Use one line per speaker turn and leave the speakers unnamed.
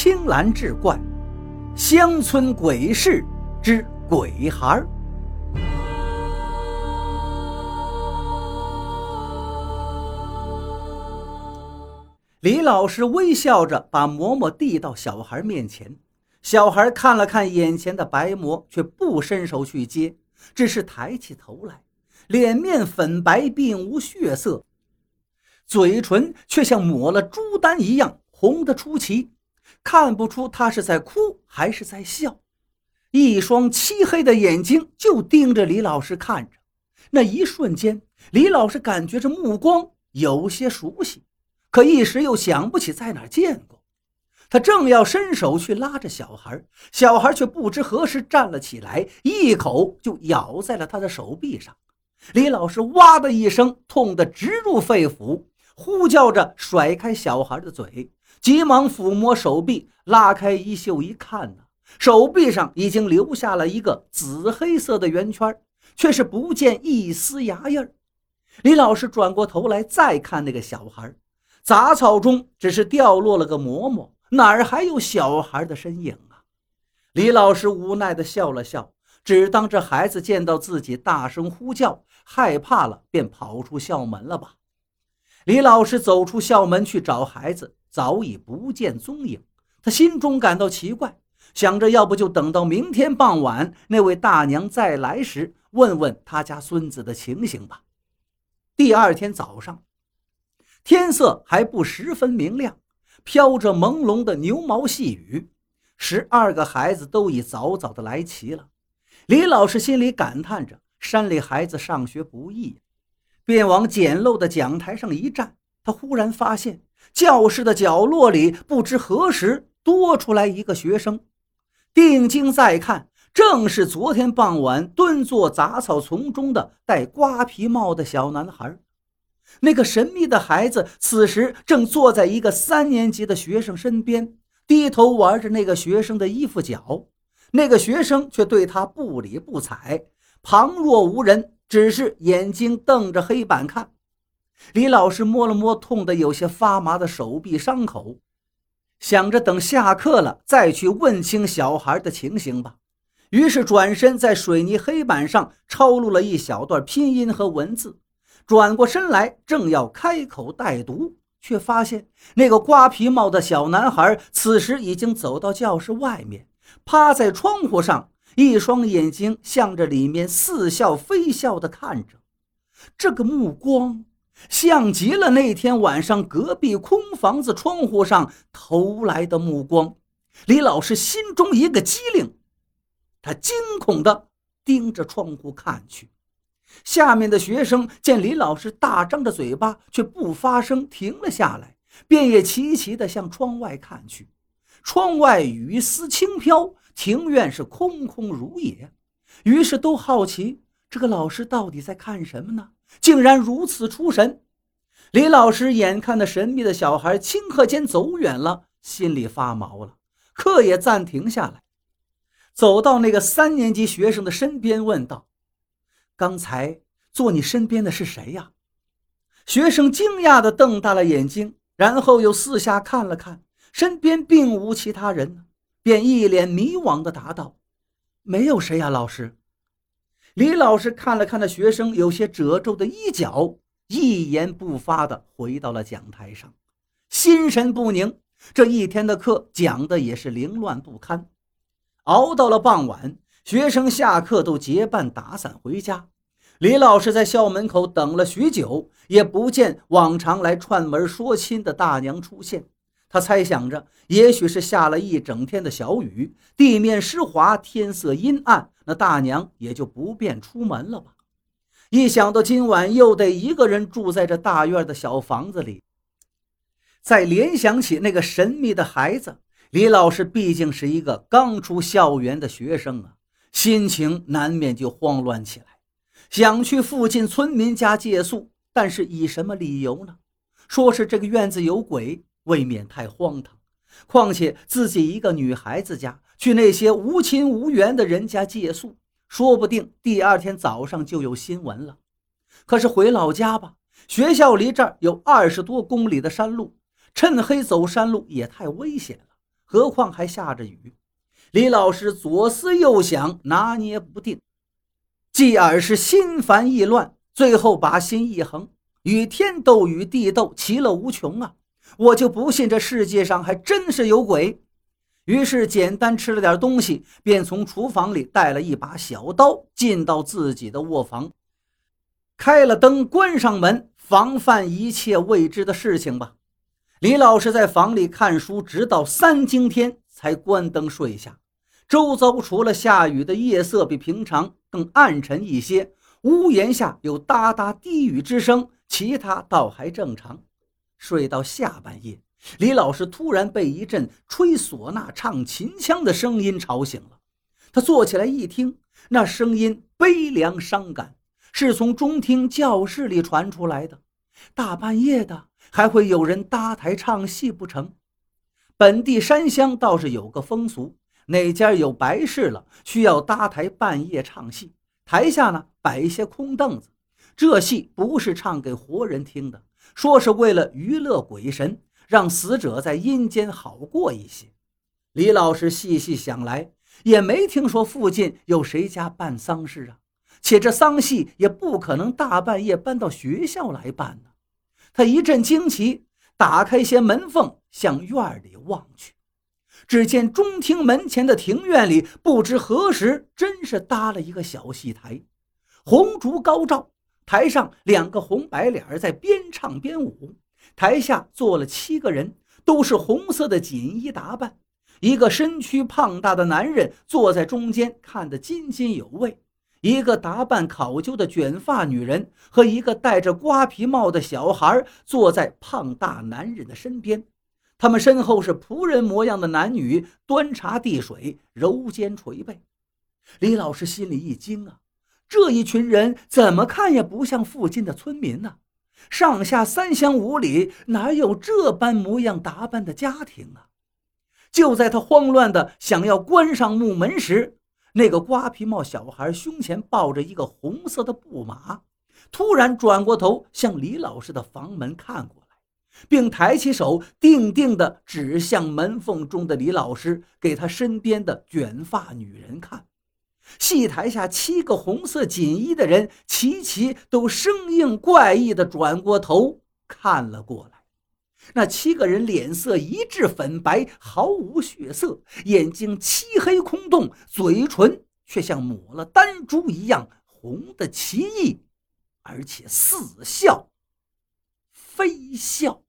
青蓝志怪乡村鬼事之鬼孩李老师微笑着把馍馍递到小孩面前，小孩看了看眼前的白馍，却不伸手去接，只是抬起头来，脸面粉白，并无血色，嘴唇却像抹了朱丹一样红得出奇，看不出他是在哭还是在笑。一双漆黑的眼睛就盯着李老师看着，那一瞬间，李老师感觉这目光有些熟悉。可一时又想不起在哪见过，他正要伸手去拉着小孩，小孩却不知何时站了起来，一口就咬在了他的手臂上。李老师哇的一声，痛得直入肺腑，呼叫着甩开小孩的嘴，急忙抚摸手臂，拉开衣袖一看呢，手臂上已经留下了一个紫黑色的圆圈，却是不见一丝牙印儿。李老师转过头来再看那个小孩。杂草中只是掉落了个馍馍，哪儿还有小孩的身影啊？李老师无奈地笑了笑，只当这孩子见到自己大声呼叫，害怕了，便跑出校门了吧。李老师走出校门去找孩子，早已不见踪影。他心中感到奇怪，想着要不就等到明天傍晚那位大娘再来时，问问他家孙子的情形吧。第二天早上。天色还不十分明亮，飘着朦胧的牛毛细雨。十二个孩子都已早早的来齐了。李老师心里感叹着：山里孩子上学不易，便往简陋的讲台上一站。他忽然发现，教室的角落里不知何时多出来一个学生。定睛再看，正是昨天傍晚蹲坐杂草丛中的戴瓜皮帽的小男孩。那个神秘的孩子此时正坐在一个三年级的学生身边，低头玩着那个学生的衣服角。那个学生却对他不理不睬，旁若无人，只是眼睛瞪着黑板看。李老师摸了摸痛得有些发麻的手臂伤口，想着等下课了再去问清小孩的情形吧。于是转身在水泥黑板上抄录了一小段拼音和文字。转过身来，正要开口带读，却发现那个瓜皮帽的小男孩此时已经走到教室外面，趴在窗户上，一双眼睛向着里面似笑非笑地看着。这个目光像极了那天晚上隔壁空房子窗户上投来的目光。李老师心中一个机灵，他惊恐地盯着窗户看去。下面的学生见李老师大张着嘴巴，却不发声，停了下来，便也齐齐地向窗外看去。窗外雨丝轻飘，庭院是空空如也。于是都好奇，这个老师到底在看什么呢？竟然如此出神。李老师眼看那神秘的小孩顷刻间走远了，心里发毛了，课也暂停下来，走到那个三年级学生的身边，问道。刚才坐你身边的是谁呀？学生惊讶地瞪大了眼睛，然后又四下看了看，身边并无其他人，便一脸迷惘地答道：“没有谁呀，老师。”李老师看了看那学生有些褶皱的衣角，一言不发地回到了讲台上，心神不宁。这一天的课讲的也是凌乱不堪，熬到了傍晚。学生下课都结伴打伞回家，李老师在校门口等了许久，也不见往常来串门说亲的大娘出现。他猜想着，也许是下了一整天的小雨，地面湿滑，天色阴暗，那大娘也就不便出门了吧。一想到今晚又得一个人住在这大院的小房子里，再联想起那个神秘的孩子，李老师毕竟是一个刚出校园的学生啊。心情难免就慌乱起来，想去附近村民家借宿，但是以什么理由呢？说是这个院子有鬼，未免太荒唐。况且自己一个女孩子家去那些无亲无缘的人家借宿，说不定第二天早上就有新闻了。可是回老家吧，学校离这儿有二十多公里的山路，趁黑走山路也太危险了。何况还下着雨。李老师左思右想，拿捏不定，继而是心烦意乱，最后把心一横，与天斗，与地斗，其乐无穷啊！我就不信这世界上还真是有鬼。于是简单吃了点东西，便从厨房里带了一把小刀，进到自己的卧房，开了灯，关上门，防范一切未知的事情吧。李老师在房里看书，直到三更天。才关灯睡下，周遭除了下雨的夜色比平常更暗沉一些，屋檐下有哒哒低语之声，其他倒还正常。睡到下半夜，李老师突然被一阵吹唢呐、唱秦腔的声音吵醒了。他坐起来一听，那声音悲凉伤感，是从中厅教室里传出来的。大半夜的，还会有人搭台唱戏不成？本地山乡倒是有个风俗，哪家有白事了，需要搭台半夜唱戏，台下呢摆一些空凳子。这戏不是唱给活人听的，说是为了娱乐鬼神，让死者在阴间好过一些。李老师细细想来，也没听说附近有谁家办丧事啊，且这丧戏也不可能大半夜搬到学校来办呢。他一阵惊奇。打开些门缝，向院里望去，只见中厅门前的庭院里，不知何时真是搭了一个小戏台，红烛高照，台上两个红白脸在边唱边舞，台下坐了七个人，都是红色的锦衣打扮，一个身躯胖大的男人坐在中间，看得津津有味。一个打扮考究的卷发女人和一个戴着瓜皮帽的小孩坐在胖大男人的身边，他们身后是仆人模样的男女端茶递水、揉肩捶背。李老师心里一惊啊，这一群人怎么看也不像附近的村民呢？上下三乡五里哪有这般模样打扮的家庭啊？就在他慌乱的想要关上木门时，那个瓜皮帽小孩胸前抱着一个红色的布马，突然转过头向李老师的房门看过来，并抬起手，定定地指向门缝中的李老师，给他身边的卷发女人看。戏台下七个红色锦衣的人齐齐都生硬怪异的转过头看了过来。那七个人脸色一致粉白，毫无血色，眼睛漆黑空洞，嘴唇却像抹了丹珠一样红的奇异，而且似笑非笑。